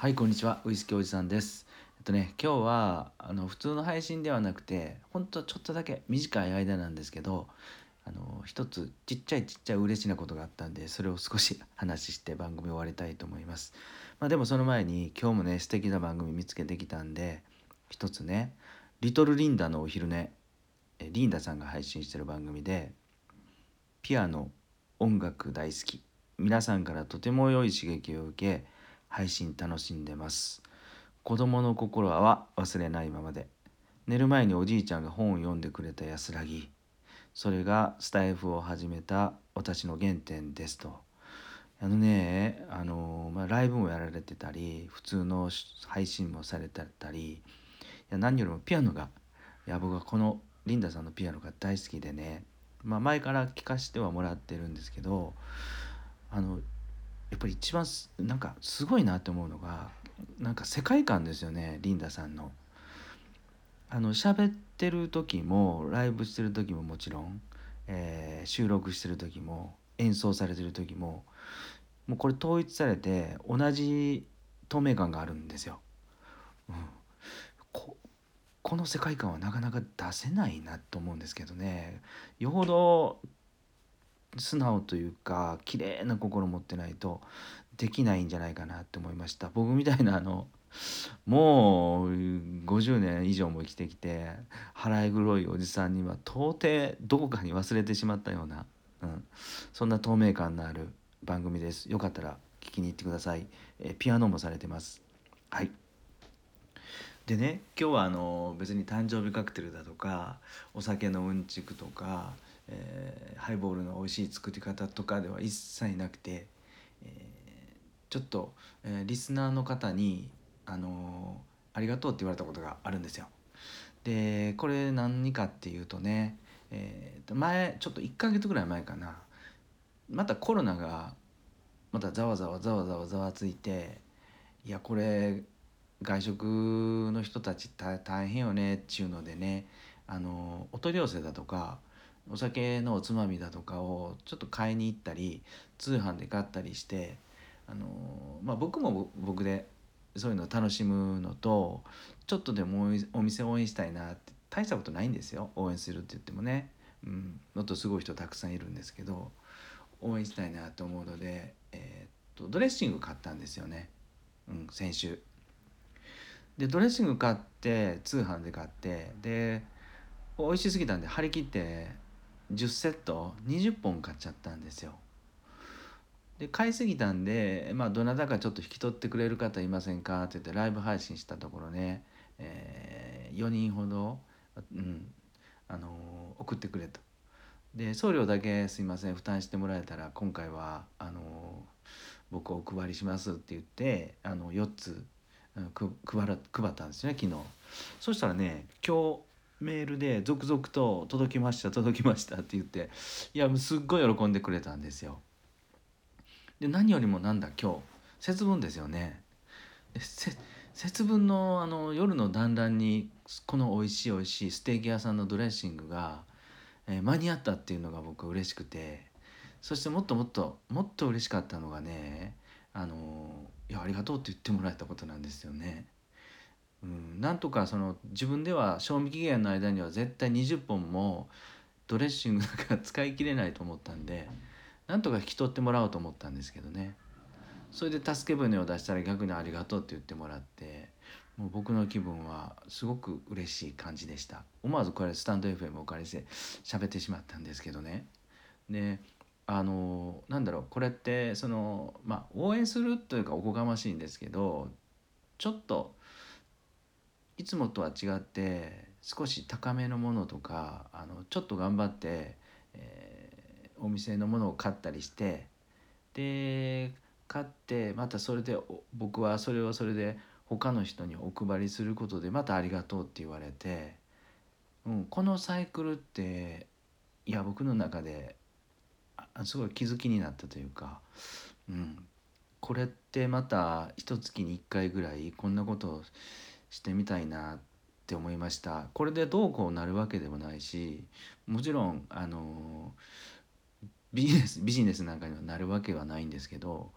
はいこんにちは。ウイスキーおじさんです。えっとね今日はあの普通の配信ではなくてほんとちょっとだけ短い間なんですけどあの一つちっちゃいちっちゃい嬉しいなことがあったんでそれを少し話して番組終わりたいと思います。まあでもその前に今日もね素敵な番組見つけてきたんで一つね「リトルリンダのお昼寝」リンダさんが配信してる番組でピアノ音楽大好き。皆さんからとても良い刺激を受け配信楽しんでます。子供の心は忘れないままで。寝る前におじいちゃんが本を読んでくれた安らぎ。それがスタイフを始めた私の原点ですと。あのねあの、まあ、ライブもやられてたり普通の配信もされてたり。いや何よりもピアノがいや僕はこのリンダさんのピアノが大好きでね、まあ、前から聴かせてはもらってるんですけどあのやっぱり一番なんかすごいなって思うのがなんか世界観ですよねリンダさんの。あの喋ってる時もライブしてる時ももちろん、えー、収録してる時も演奏されてる時ももうこれ統一されて同じ透明感があるんですよ。うん、ここの世界観はなかなか出せないなと思うんですけどねよほど素直というか綺麗な心持ってないとできないんじゃないかなって思いました。僕みたいなあのもう50年以上も生きてきて腹い黒いおじさんには到底どこかに忘れてしまったような、うん、そんな透明感のある番組です。よかったら聞きに行ってください、えピアノもされてます。はい。でね今日はあの別に誕生日カクテルだとかお酒のうんちくとかえー、ハイボールの美味しい作り方とかでは一切なくて、えー、ちょっと、えー、リスナーの方に、あのありがとうって言われたことがあるんですよ。でこれ何かっていうとね、えー、前ちょっと1ヶ月ぐらい前かなまたコロナがまたざわざわざわざわざわついていやこれ外食の人たち大変よねっていうのでねあのお取り寄せだとかお酒のおつまみだとかをちょっと買いに行ったり通販で買ったりしてあのまあ僕も僕でそういうのを楽しむのとちょっとでもお店を応援したいなって大したことないんですよ。応援するって言ってもね、うん、もっとすごい人たくさんいるんですけど応援したいなと思うので、えー、っとドレッシング買ったんですよね、うん、先週。でドレッシング買って通販で買ってで美味しすぎたんで張り切って10セット20本買っちゃったんですよ。で買いすぎたんで、まあ、どなたかちょっと引き取ってくれる方いませんかって言ってライブ配信したところね、えー、4人ほど、うんあのー、送ってくれと。で送料だけすいません負担してもらえたら今回はあのー、僕お配りしますって言ってあの4つ配ら配ったんですよね昨日。そしたらね今日メールで続々と「届きました届きました」って言っていやすっごい喜んでくれたんですよ。で何よりもなんだ今日節分ですよね。節分のあの夜の団らんにこの美味しい美味しいステーキ屋さんのドレッシングが、えー、間に合ったっていうのが僕嬉しくてそしてもっともっともっと嬉しかったのがねあのいやありがとうって言ってもらえたことなんですよね。うん、なんとかその自分では賞味期限の間には絶対20本もドレッシングなんか 使い切れないと思ったんでなんとか引き取ってもらおうと思ったんですけどね。それで助け舟を出したら逆に「ありがとう」って言ってもらってもう僕の気分はすごく嬉しい感じでした。思わずこれスタンド FM をお借りして喋ってしまったんですけどね。であのなんだろうこれってそのまあ応援するというかおこがましいんですけどちょっといつもとは違って少し高めのものとかあのちょっと頑張って、えー、お店のものを買ったりしてで買ってまたそれで僕はそれはそれで他の人にお配りすることでまたありがとうって言われて、うん、このサイクルっていや僕の中ですごい気づきになったというか、うん、これってまた一月に1回ぐらいこんなことをしてみたいなって思いました。これでどうこうなるわけでもないしもちろんあのビジネスビジネスなんかにはなるわけはないんですけど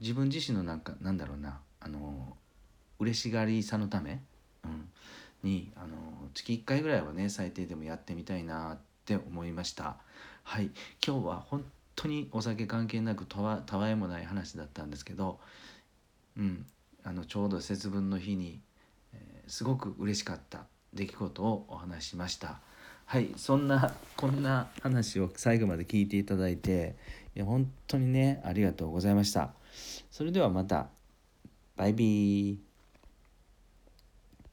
自分自身のなんかなんだろうなあの嬉しがりさのため、うん、にあの月1回ぐらいはね最低でもやってみたいなって思いました。はい。今日は本当にお酒関係なくたわたわいもない話だったんですけど、うん、あのちょうど節分の日に、すごく嬉しかった出来事をお話しました。はいそんなこんな話を最後まで聞いていただいていや本当にねありがとうございました。それではまた。バイビー。